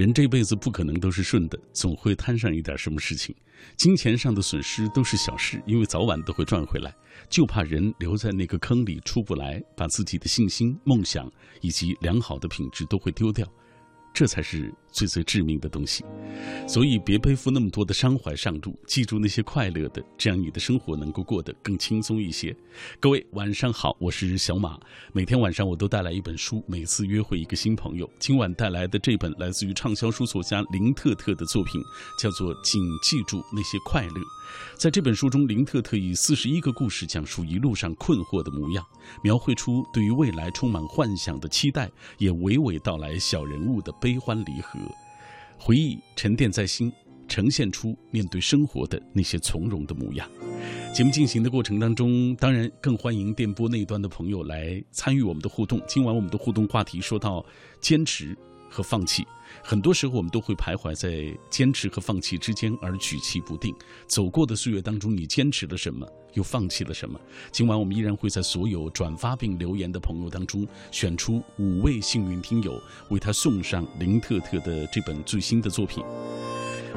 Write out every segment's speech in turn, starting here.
人这辈子不可能都是顺的，总会摊上一点什么事情。金钱上的损失都是小事，因为早晚都会赚回来。就怕人留在那个坑里出不来，把自己的信心、梦想以及良好的品质都会丢掉。这才是最最致命的东西，所以别背负那么多的伤怀上路，记住那些快乐的，这样你的生活能够过得更轻松一些。各位晚上好，我是小马，每天晚上我都带来一本书，每次约会一个新朋友。今晚带来的这本来自于畅销书作家林特特的作品，叫做《请记住那些快乐》。在这本书中，林特特以四十一个故事讲述一路上困惑的模样，描绘出对于未来充满幻想的期待，也娓娓道来小人物的悲欢离合。回忆沉淀在心，呈现出面对生活的那些从容的模样。节目进行的过程当中，当然更欢迎电波那端的朋友来参与我们的互动。今晚我们的互动话题说到坚持和放弃。很多时候，我们都会徘徊在坚持和放弃之间而举棋不定。走过的岁月当中，你坚持了什么，又放弃了什么？今晚我们依然会在所有转发并留言的朋友当中，选出五位幸运听友，为他送上林特特的这本最新的作品。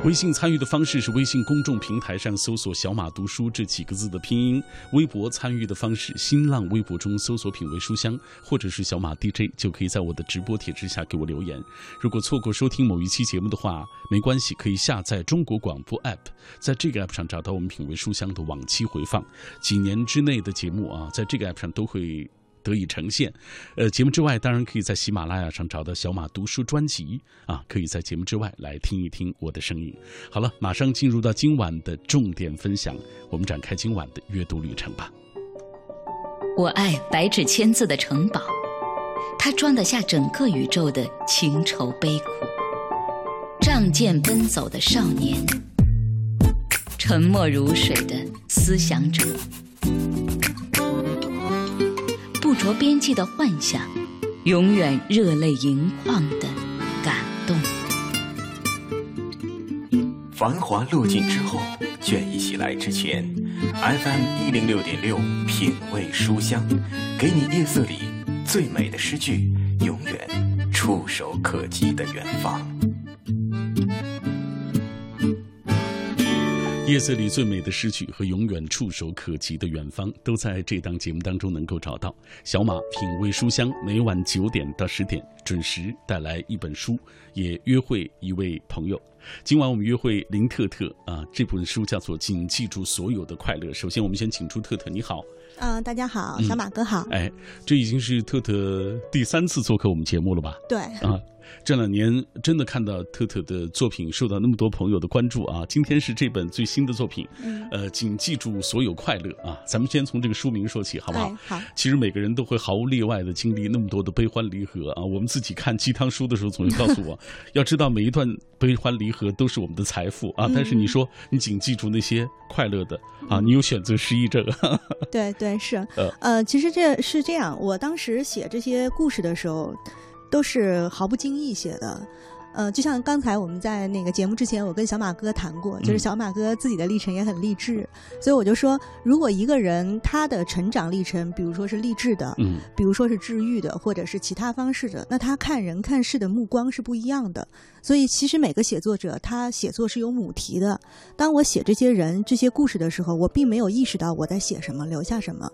微信参与的方式是微信公众平台上搜索“小马读书”这几个字的拼音；微博参与的方式，新浪微博中搜索“品味书香”或者是“小马 DJ”，就可以在我的直播帖之下给我留言。如果错如果收听某一期节目的话，没关系，可以下载中国广播 app，在这个 app 上找到我们“品味书香”的往期回放，几年之内的节目啊，在这个 app 上都会。得以呈现，呃，节目之外当然可以在喜马拉雅上找到小马读书专辑啊，可以在节目之外来听一听我的声音。好了，马上进入到今晚的重点分享，我们展开今晚的阅读旅程吧。我爱白纸千字的城堡，它装得下整个宇宙的情愁悲苦。仗剑奔走的少年，沉默如水的思想者。不着边际的幻想，永远热泪盈眶的感动。繁华落尽之后，倦意袭来之前，FM 一零六点六品味书香，给你夜色里最美的诗句，永远触手可及的远方。夜色里最美的诗句和永远触手可及的远方，都在这档节目当中能够找到。小马品味书香，每晚九点到十点准时带来一本书，也约会一位朋友。今晚我们约会林特特啊，这本书叫做《请记住所有的快乐》。首先，我们先请出特特，你好。嗯，大家好，小马哥好。哎，这已经是特特第三次做客我们节目了吧？对。啊。这两年真的看到特特的作品受到那么多朋友的关注啊！今天是这本最新的作品，呃，请记住所有快乐啊！咱们先从这个书名说起，好不好？好。其实每个人都会毫无例外的经历那么多的悲欢离合啊！我们自己看鸡汤书的时候，总是告诉我，要知道每一段悲欢离合都是我们的财富啊！但是你说你仅记住那些快乐的啊，你有选择失忆症。对对是，呃，其实这是这样，我当时写这些故事的时候。都是毫不经意写的，呃，就像刚才我们在那个节目之前，我跟小马哥谈过，就是小马哥自己的历程也很励志，所以我就说，如果一个人他的成长历程，比如说是励志的，嗯，比如说是治愈的，或者是其他方式的，那他看人看事的目光是不一样的。所以，其实每个写作者他写作是有母题的。当我写这些人、这些故事的时候，我并没有意识到我在写什么、留下什么。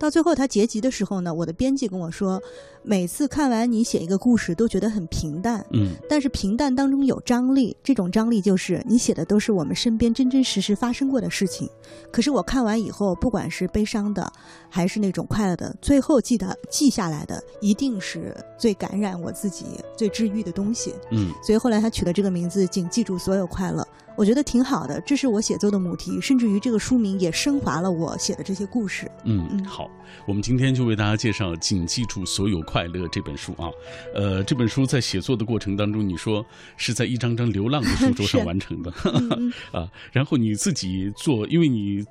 到最后他结集的时候呢，我的编辑跟我说，每次看完你写一个故事都觉得很平淡，嗯，但是平淡当中有张力，这种张力就是你写的都是我们身边真真实实发生过的事情。可是我看完以后，不管是悲伤的，还是那种快乐的，最后记得记下来的，一定是最感染我自己、最治愈的东西。嗯，所以后。后来他取了这个名字，请记住所有快乐。我觉得挺好的，这是我写作的母题，甚至于这个书名也升华了我写的这些故事。嗯嗯，好，我们今天就为大家介绍《请记住所有快乐》这本书啊。呃，这本书在写作的过程当中，你说是在一张张流浪的书桌上 完成的 啊。然后你自己做，因为你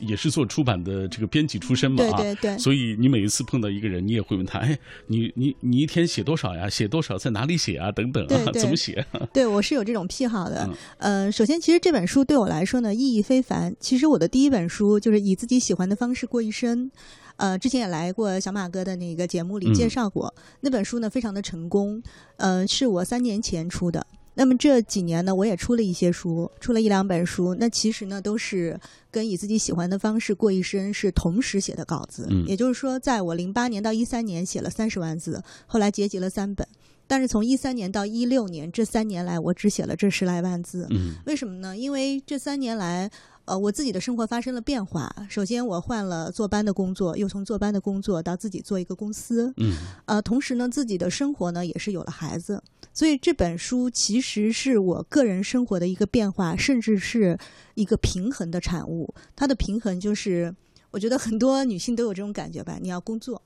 也是做出版的这个编辑出身嘛，对对对，所以你每一次碰到一个人，你也会问他，哎，你你你一天写多少呀？写多少？在哪里写啊？等等啊？怎么写？对我是有这种癖好的，嗯。首先，其实这本书对我来说呢意义非凡。其实我的第一本书就是以自己喜欢的方式过一生，呃，之前也来过小马哥的那个节目里介绍过。那本书呢非常的成功，呃，是我三年前出的。那么这几年呢，我也出了一些书，出了一两本书。那其实呢，都是跟以自己喜欢的方式过一生是同时写的稿子。嗯，也就是说，在我零八年到一三年写了三十万字，后来结集了三本。但是从一三年到一六年这三年来，我只写了这十来万字。嗯，为什么呢？因为这三年来。呃，我自己的生活发生了变化。首先，我换了坐班的工作，又从坐班的工作到自己做一个公司。嗯。呃，同时呢，自己的生活呢也是有了孩子，所以这本书其实是我个人生活的一个变化，甚至是一个平衡的产物。它的平衡就是，我觉得很多女性都有这种感觉吧。你要工作，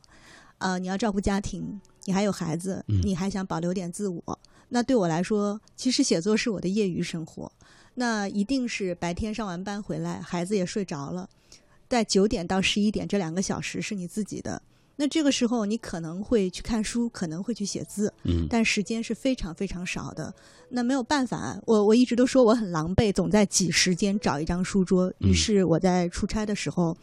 呃，你要照顾家庭，你还有孩子，你还想保留点自我。那对我来说，其实写作是我的业余生活。那一定是白天上完班回来，孩子也睡着了，在九点到十一点这两个小时是你自己的。那这个时候你可能会去看书，可能会去写字，嗯，但时间是非常非常少的。那没有办法，我我一直都说我很狼狈，总在挤时间找一张书桌。于是我在出差的时候，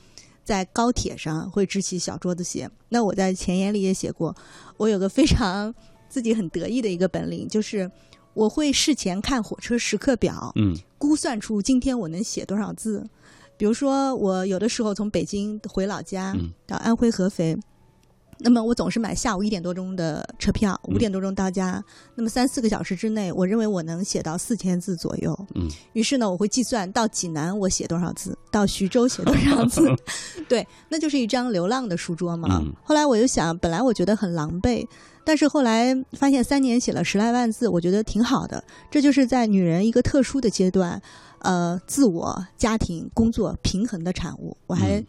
在高铁上会支起小桌子写。那我在前言里也写过，我有个非常自己很得意的一个本领，就是。我会事前看火车时刻表，嗯，估算出今天我能写多少字。比如说，我有的时候从北京回老家到安徽合肥，那么我总是买下午一点多钟的车票，五点多钟到家。那么三四个小时之内，我认为我能写到四千字左右。嗯，于是呢，我会计算到济南我写多少字，到徐州写多少字。对，那就是一张流浪的书桌嘛。后来我又想，本来我觉得很狼狈。但是后来发现，三年写了十来万字，我觉得挺好的。这就是在女人一个特殊的阶段，呃，自我、家庭、工作平衡的产物。我还。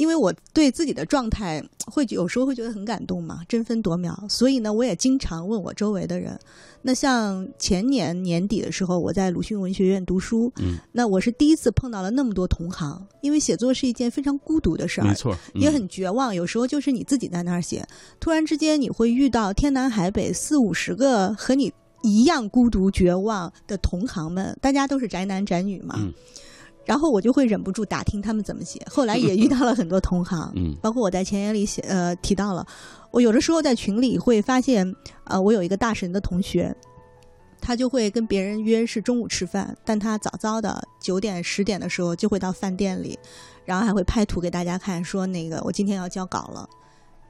因为我对自己的状态会有时候会觉得很感动嘛，争分夺秒，所以呢，我也经常问我周围的人。那像前年年底的时候，我在鲁迅文学院读书，嗯，那我是第一次碰到了那么多同行，因为写作是一件非常孤独的事儿，没错，也很绝望。有时候就是你自己在那儿写，突然之间你会遇到天南海北四五十个和你一样孤独绝望的同行们，大家都是宅男宅女嘛。然后我就会忍不住打听他们怎么写，后来也遇到了很多同行，嗯，包括我在前言里写呃提到了，我有的时候在群里会发现，呃，我有一个大神的同学，他就会跟别人约是中午吃饭，但他早早的九点十点的时候就会到饭店里，然后还会拍图给大家看，说那个我今天要交稿了，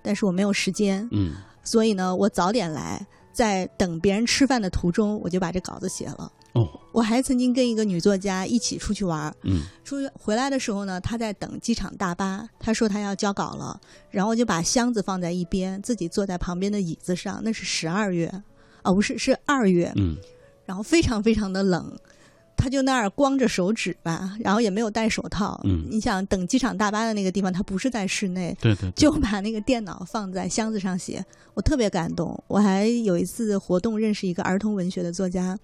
但是我没有时间，嗯，所以呢，我早点来，在等别人吃饭的途中，我就把这稿子写了。哦，我还曾经跟一个女作家一起出去玩嗯，出去回来的时候呢，她在等机场大巴，她说她要交稿了，然后我就把箱子放在一边，自己坐在旁边的椅子上。那是十二月，哦，不是，是二月，嗯，然后非常非常的冷，她就那儿光着手指吧，然后也没有戴手套，嗯，你想等机场大巴的那个地方，她不是在室内，对对，就把那个电脑放在箱子上写，我特别感动。我还有一次活动认识一个儿童文学的作家。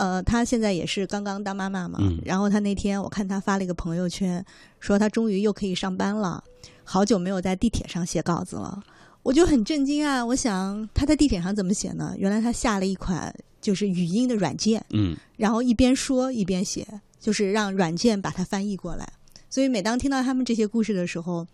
呃，她现在也是刚刚当妈妈嘛，然后她那天我看她发了一个朋友圈，说她终于又可以上班了，好久没有在地铁上写稿子了，我就很震惊啊！我想她在地铁上怎么写呢？原来她下了一款就是语音的软件，嗯，然后一边说一边写，就是让软件把它翻译过来。所以每当听到他们这些故事的时候，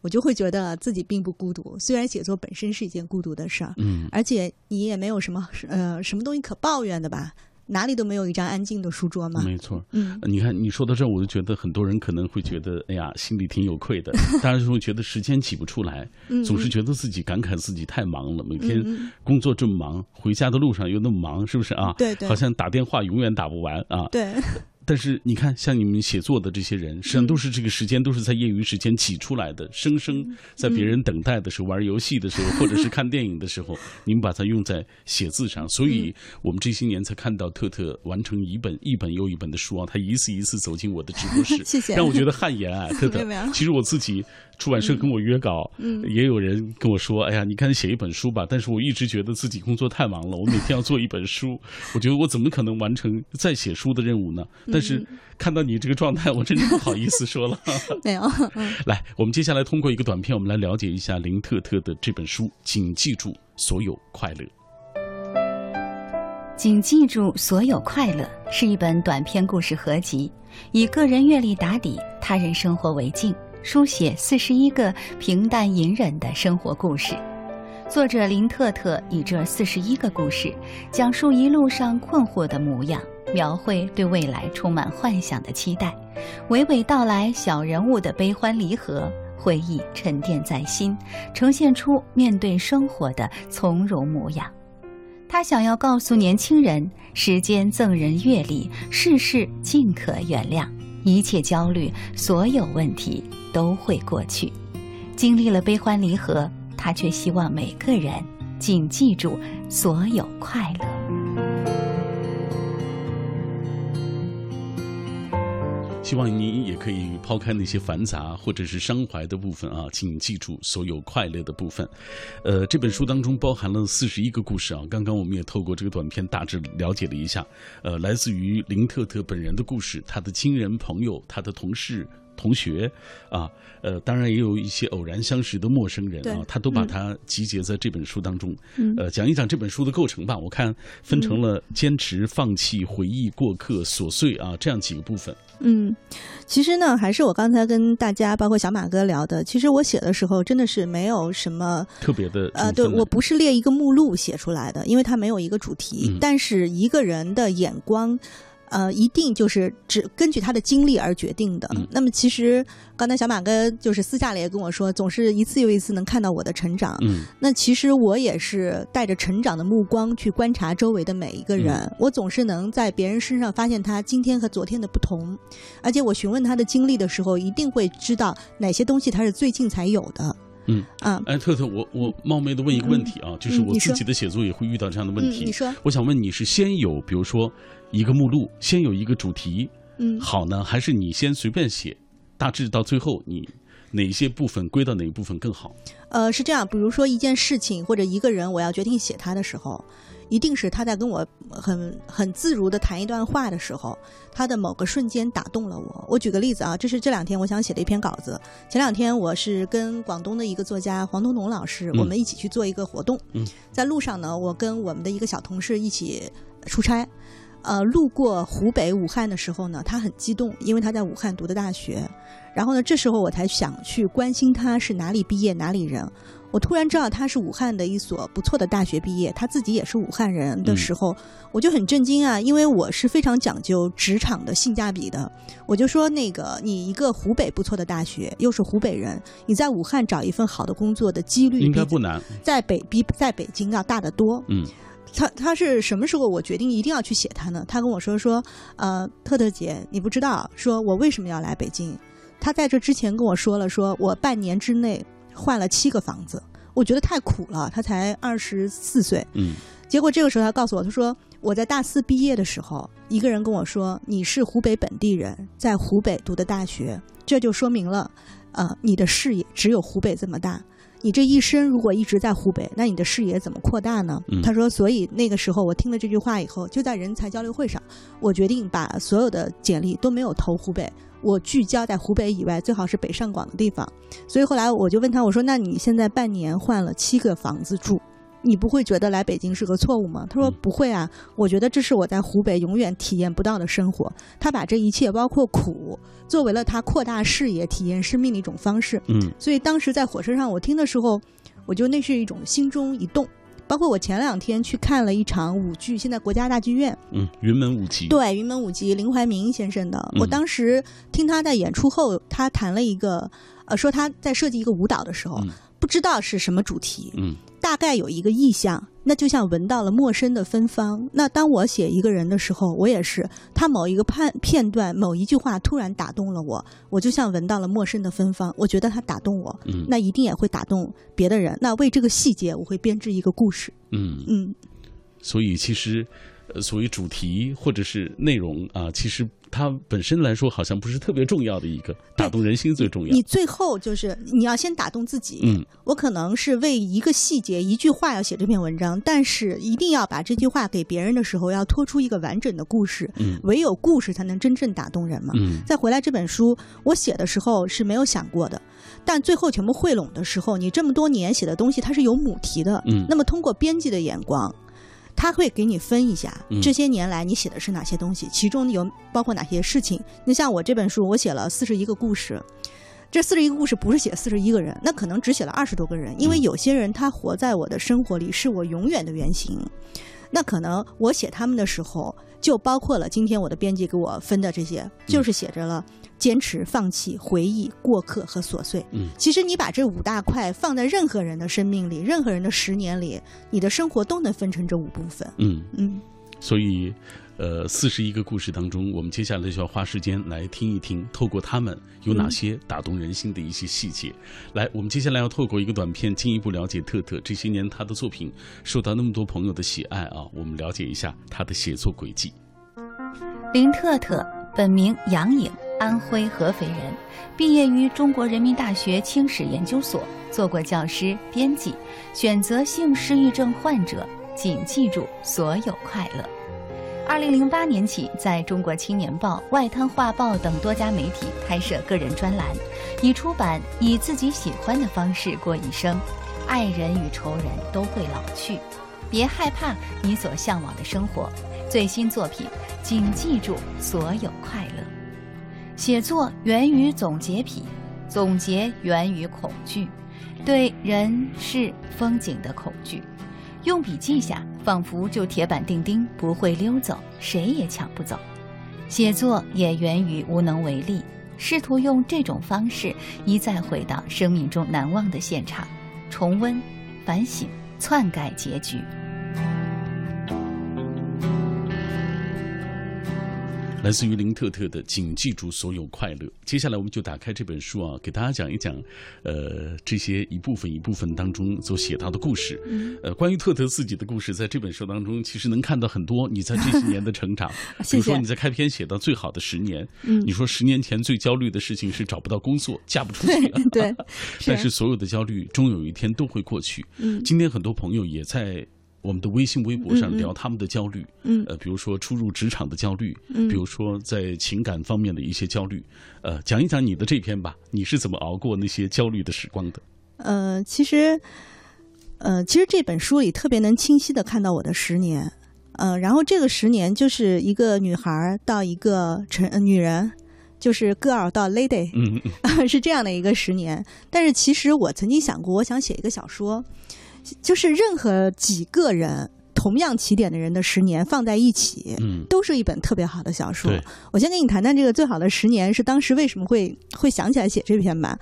我就会觉得自己并不孤独。虽然写作本身是一件孤独的事儿，嗯，而且你也没有什么呃什么东西可抱怨的吧。哪里都没有一张安静的书桌吗。没错，嗯，你看你说到这儿，我就觉得很多人可能会觉得，哎呀，心里挺有愧的。当然会觉得时间挤不出来，总是觉得自己感慨自己太忙了，每天工作这么忙，回家的路上又那么忙，是不是啊？对对，好像打电话永远打不完啊。对。但是你看，像你们写作的这些人，实际上都是这个时间都是在业余时间挤出来的，生生在别人等待的时候、玩游戏的时候，或者是看电影的时候，你们把它用在写字上。所以我们这些年才看到特特完成一本一本又一本的书啊，他一次一次走进我的直播室，谢谢，让我觉得汗颜啊，特特。其实我自己。出版社跟我约稿，也有人跟我说：“哎呀，你赶紧写一本书吧。”但是我一直觉得自己工作太忙了，我每天要做一本书，我觉得我怎么可能完成再写书的任务呢？但是看到你这个状态，我真的不好意思说了。没有，来，我们接下来通过一个短片，我们来了解一下林特特的这本书。请记住所有快乐。请记住所有快乐是一本短篇故事合集，以个人阅历打底，他人生活为镜。书写四十一个平淡隐忍的生活故事，作者林特特以这四十一个故事，讲述一路上困惑的模样，描绘对未来充满幻想的期待，娓娓道来小人物的悲欢离合，回忆沉淀在心，呈现出面对生活的从容模样。他想要告诉年轻人：时间赠人阅历，世事尽可原谅，一切焦虑，所有问题都会过去。经历了悲欢离合。他却希望每个人谨记住所有快乐。希望您也可以抛开那些繁杂或者是伤怀的部分啊，请记住所有快乐的部分。呃，这本书当中包含了四十一个故事啊。刚刚我们也透过这个短片大致了解了一下，呃，来自于林特特本人的故事，他的亲人朋友，他的同事。同学，啊，呃，当然也有一些偶然相识的陌生人啊，他都把它集结在这本书当中。呃，讲一讲这本书的构成吧。我看分成了坚持、放弃、回忆、过客、琐碎啊这样几个部分。嗯，其实呢，还是我刚才跟大家，包括小马哥聊的，其实我写的时候真的是没有什么特别的。呃，对我不是列一个目录写出来的，因为它没有一个主题，但是一个人的眼光。呃，一定就是只根据他的经历而决定的。那么，其实刚才小马哥就是私下里也跟我说，总是一次又一次能看到我的成长。嗯，那其实我也是带着成长的目光去观察周围的每一个人，我总是能在别人身上发现他今天和昨天的不同，而且我询问他的经历的时候，一定会知道哪些东西他是最近才有的。嗯啊，哎，特特，我我冒昧的问一个问题啊，就是我自己的写作也会遇到这样的问题。你说，我想问你是先有，比如说一个目录，先有一个主题，嗯，好呢，还是你先随便写，大致到最后你哪些部分归到哪一部分更好？呃，是这样，比如说一件事情或者一个人，我要决定写他的时候。一定是他在跟我很很自如的谈一段话的时候，他的某个瞬间打动了我。我举个例子啊，这是这两天我想写的一篇稿子。前两天我是跟广东的一个作家黄东东老师，我们一起去做一个活动。在路上呢，我跟我们的一个小同事一起出差。呃，路过湖北武汉的时候呢，他很激动，因为他在武汉读的大学。然后呢，这时候我才想去关心他是哪里毕业，哪里人。我突然知道他是武汉的一所不错的大学毕业，他自己也是武汉人的时候，我就很震惊啊！因为我是非常讲究职场的性价比的，我就说那个你一个湖北不错的大学，又是湖北人，你在武汉找一份好的工作的几率应该不难，在北比在北京要大得多。嗯，他他是什么时候我决定一定要去写他呢？他跟我说说，呃，特特姐，你不知道，说我为什么要来北京？他在这之前跟我说了，说我半年之内。换了七个房子，我觉得太苦了。他才二十四岁，嗯，结果这个时候他告诉我，他说我在大四毕业的时候，一个人跟我说你是湖北本地人，在湖北读的大学，这就说明了，呃，你的视野只有湖北这么大。你这一生如果一直在湖北，那你的视野怎么扩大呢？他说，所以那个时候我听了这句话以后，就在人才交流会上，我决定把所有的简历都没有投湖北。我聚焦在湖北以外，最好是北上广的地方。所以后来我就问他，我说：“那你现在半年换了七个房子住，你不会觉得来北京是个错误吗？”他说：“不会啊，我觉得这是我在湖北永远体验不到的生活。”他把这一切，包括苦，作为了他扩大视野、体验生命的一种方式。嗯，所以当时在火车上我听的时候，我就那是一种心中一动。包括我前两天去看了一场舞剧，现在国家大剧院，嗯，云门舞集，对，云门舞集，林怀民先生的。我当时听他在演出后，他谈了一个，呃，说他在设计一个舞蹈的时候。不知道是什么主题，嗯，大概有一个意象，那就像闻到了陌生的芬芳。那当我写一个人的时候，我也是，他某一个判片段、某一句话突然打动了我，我就像闻到了陌生的芬芳。我觉得他打动我，嗯，那一定也会打动别的人。那为这个细节，我会编织一个故事，嗯嗯。所以其实，呃，所谓主题或者是内容啊，其实。它本身来说好像不是特别重要的一个打动人心最重要。你最后就是你要先打动自己。嗯，我可能是为一个细节、一句话要写这篇文章，但是一定要把这句话给别人的时候，要拖出一个完整的故事。嗯，唯有故事才能真正打动人嘛。嗯，再回来这本书，我写的时候是没有想过的，但最后全部汇拢的时候，你这么多年写的东西它是有母题的。嗯，那么通过编辑的眼光。他会给你分一下这些年来你写的是哪些东西，其中有包括哪些事情。你像我这本书，我写了四十一个故事，这四十一个故事不是写四十一个人，那可能只写了二十多个人，因为有些人他活在我的生活里，是我永远的原型。那可能我写他们的时候，就包括了今天我的编辑给我分的这些，就是写着了坚持、放弃、回忆、过客和琐碎。嗯，其实你把这五大块放在任何人的生命里，任何人的十年里，你的生活都能分成这五部分。嗯嗯，所以。呃，四十一个故事当中，我们接下来就要花时间来听一听，透过他们有哪些打动人心的一些细节。来，我们接下来要透过一个短片，进一步了解特特这些年他的作品受到那么多朋友的喜爱啊。我们了解一下他的写作轨迹。林特特，本名杨颖，安徽合肥人，毕业于中国人民大学清史研究所，做过教师、编辑。选择性失忆症患者，请记住所有快乐。二零零八年起，在中国青年报、外滩画报等多家媒体开设个人专栏，已出版《以自己喜欢的方式过一生》，爱人与仇人都会老去，别害怕你所向往的生活。最新作品，请记住所有快乐。写作源于总结癖，总结源于恐惧，对人事风景的恐惧。用笔记下，仿佛就铁板钉钉，不会溜走，谁也抢不走。写作也源于无能为力，试图用这种方式一再回到生命中难忘的现场，重温、反省、篡改结局。来自于林特特的，请记住所有快乐。接下来我们就打开这本书啊，给大家讲一讲，呃，这些一部分一部分当中所写到的故事。呃，关于特特自己的故事，在这本书当中，其实能看到很多你在这些年的成长。比如说你在开篇写到最好的十年，你说十年前最焦虑的事情是找不到工作，嫁不出去。对，但是所有的焦虑终有一天都会过去。嗯，今天很多朋友也在。我们的微信、微博上聊他们的焦虑，嗯，呃，比如说初入职场的焦虑，嗯，比如说在情感方面的一些焦虑，呃，讲一讲你的这篇吧，你是怎么熬过那些焦虑的时光的？呃，其实，呃，其实这本书里特别能清晰的看到我的十年，呃，然后这个十年就是一个女孩到一个成女人，就是 girl 到 lady，嗯，是这样的一个十年。但是其实我曾经想过，我想写一个小说。就是任何几个人同样起点的人的十年放在一起，嗯，都是一本特别好的小说。我先跟你谈谈这个最好的十年是当时为什么会会想起来写这篇吧。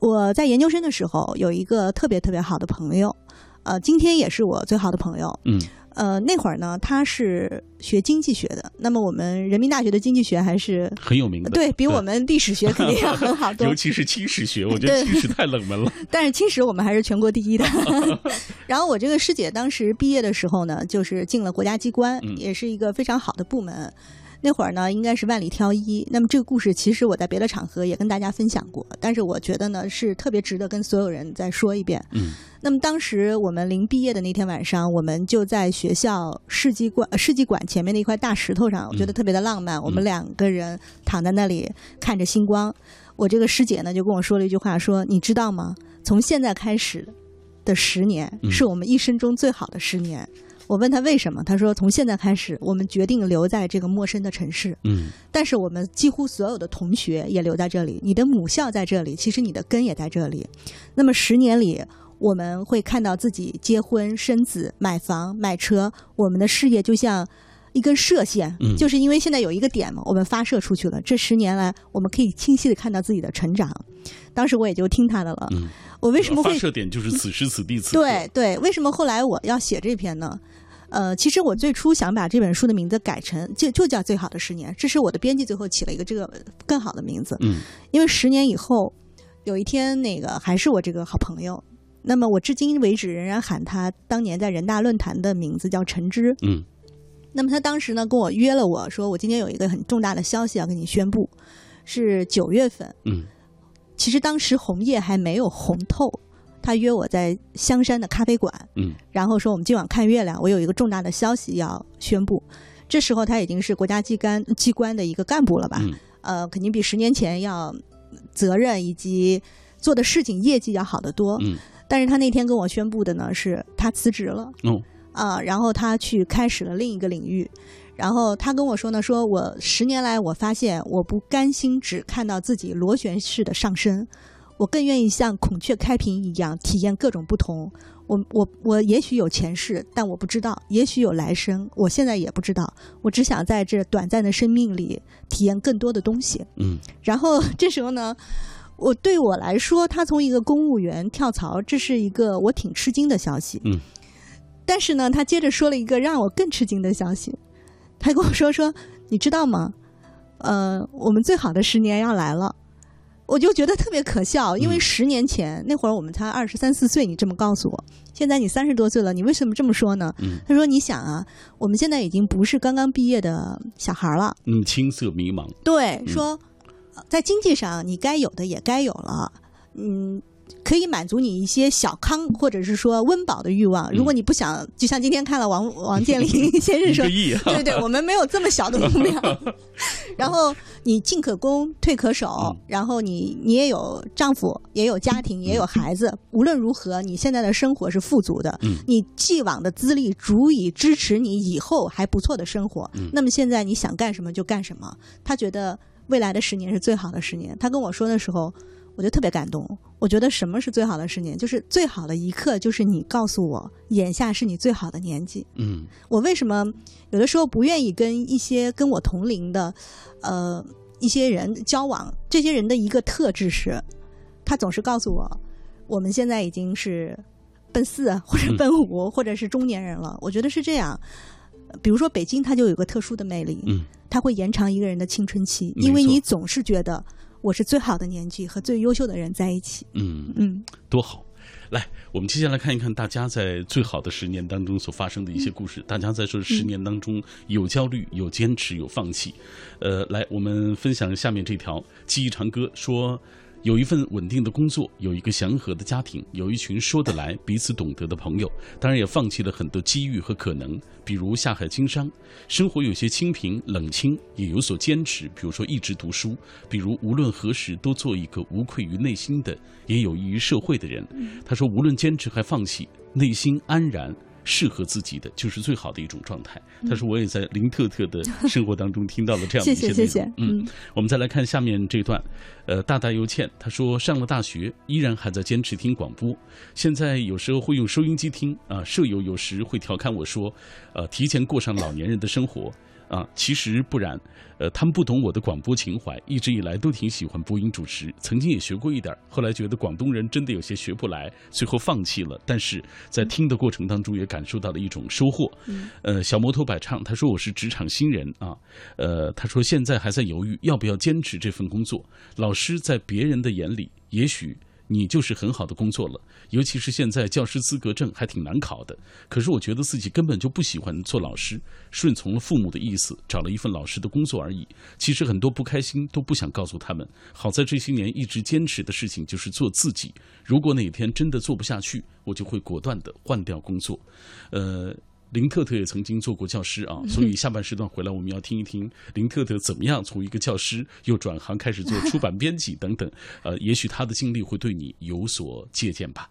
我在研究生的时候有一个特别特别好的朋友，呃，今天也是我最好的朋友，嗯。呃，那会儿呢，他是学经济学的。那么我们人民大学的经济学还是很有名的，对比我们历史学肯定要很好 多。尤其是清史学，我觉得清史太冷门了。但是清史我们还是全国第一的。然后我这个师姐当时毕业的时候呢，就是进了国家机关，也是一个非常好的部门。那会儿呢，应该是万里挑一。那么这个故事其实我在别的场合也跟大家分享过，但是我觉得呢是特别值得跟所有人再说一遍。嗯。那么当时我们临毕业的那天晚上，我们就在学校世纪馆世纪馆前面的一块大石头上，我觉得特别的浪漫。我们两个人躺在那里看着星光。我这个师姐呢就跟我说了一句话，说你知道吗？从现在开始的十年是我们一生中最好的十年。我问他为什么，他说从现在开始，我们决定留在这个陌生的城市。嗯，但是我们几乎所有的同学也留在这里，你的母校在这里，其实你的根也在这里。那么十年里，我们会看到自己结婚、生子、买房、买车，我们的事业就像一根射线，就是因为现在有一个点嘛，我们发射出去了。这十年来，我们可以清晰的看到自己的成长。当时我也就听他的了。嗯，我为什么会发射点就是此时此地此？对对，为什么后来我要写这篇呢？呃，其实我最初想把这本书的名字改成就就叫《最好的十年》，这是我的编辑最后起了一个这个更好的名字。嗯，因为十年以后，有一天那个还是我这个好朋友，那么我至今为止仍然喊他当年在人大论坛的名字叫陈芝。嗯，那么他当时呢跟我约了，我说我今天有一个很重大的消息要跟你宣布，是九月份。嗯，其实当时红叶还没有红透。他约我在香山的咖啡馆，嗯，然后说我们今晚看月亮，我有一个重大的消息要宣布。这时候他已经是国家机关机关的一个干部了吧？呃，肯定比十年前要责任以及做的事情业绩要好得多。嗯，但是他那天跟我宣布的呢，是他辞职了。哦，啊，然后他去开始了另一个领域。然后他跟我说呢，说我十年来我发现我不甘心只看到自己螺旋式的上升，我更愿意像孔雀开屏一样体验各种不同。我我我也许有前世，但我不知道；也许有来生，我现在也不知道。我只想在这短暂的生命里体验更多的东西。嗯，然后这时候呢，我对我来说，他从一个公务员跳槽，这是一个我挺吃惊的消息。嗯，但是呢，他接着说了一个让我更吃惊的消息，他跟我说说，你知道吗？呃，我们最好的十年要来了。我就觉得特别可笑，因为十年前那会儿我们才二十三四岁，你这么告诉我，现在你三十多岁了，你为什么这么说呢？他说：“你想啊，我们现在已经不是刚刚毕业的小孩了，嗯，青涩迷茫。对，说在经济上你该有的也该有了，嗯。”可以满足你一些小康或者是说温饱的欲望。如果你不想，就像今天看了王 王健林先生说，对对，我们没有这么小的目标。然后你进可攻，退可守。然后你你也有丈夫，也有家庭，也有孩子。无论如何，你现在的生活是富足的。你既往的资历足以支持你以后还不错的生活。那么现在你想干什么就干什么。他觉得未来的十年是最好的十年。他跟我说的时候。我就特别感动。我觉得什么是最好的十年？就是最好的一刻，就是你告诉我，眼下是你最好的年纪。嗯，我为什么有的时候不愿意跟一些跟我同龄的，呃，一些人交往？这些人的一个特质是，他总是告诉我，我们现在已经是奔四或者奔五，或者是中年人了。我觉得是这样。比如说北京，它就有个特殊的魅力，嗯，它会延长一个人的青春期，因为你总是觉得。我是最好的年纪和最优秀的人在一起。嗯嗯，多好！来，我们接下来看一看大家在最好的十年当中所发生的一些故事。大家在这十年当中有焦虑、有坚持、有放弃。呃，来，我们分享下面这条记忆长歌说。有一份稳定的工作，有一个祥和的家庭，有一群说得来、彼此懂得的朋友，当然也放弃了很多机遇和可能，比如下海经商。生活有些清贫冷清，也有所坚持，比如说一直读书，比如无论何时都做一个无愧于内心的、也有益于社会的人。他说，无论坚持还放弃，内心安然。适合自己的就是最好的一种状态。他说：“我也在林特特的 生活当中听到了这样的一些内容。”嗯，我们再来看下面这段。呃，大大又欠他说：“上了大学，依然还在坚持听广播。现在有时候会用收音机听啊。舍友有时会调侃我说：‘呃，提前过上老年人的生活。’”啊，其实不然，呃，他们不懂我的广播情怀，一直以来都挺喜欢播音主持，曾经也学过一点，后来觉得广东人真的有些学不来，最后放弃了。但是在听的过程当中，也感受到了一种收获。嗯呃，小摩托摆唱，他说我是职场新人啊，呃，他说现在还在犹豫要不要坚持这份工作。老师在别人的眼里，也许。你就是很好的工作了，尤其是现在教师资格证还挺难考的。可是我觉得自己根本就不喜欢做老师，顺从了父母的意思，找了一份老师的工作而已。其实很多不开心都不想告诉他们。好在这些年一直坚持的事情就是做自己。如果哪天真的做不下去，我就会果断的换掉工作。呃。林特特也曾经做过教师啊，所以下半时段回来，我们要听一听林特特怎么样从一个教师又转行开始做出版编辑等等，呃，也许他的经历会对你有所借鉴吧。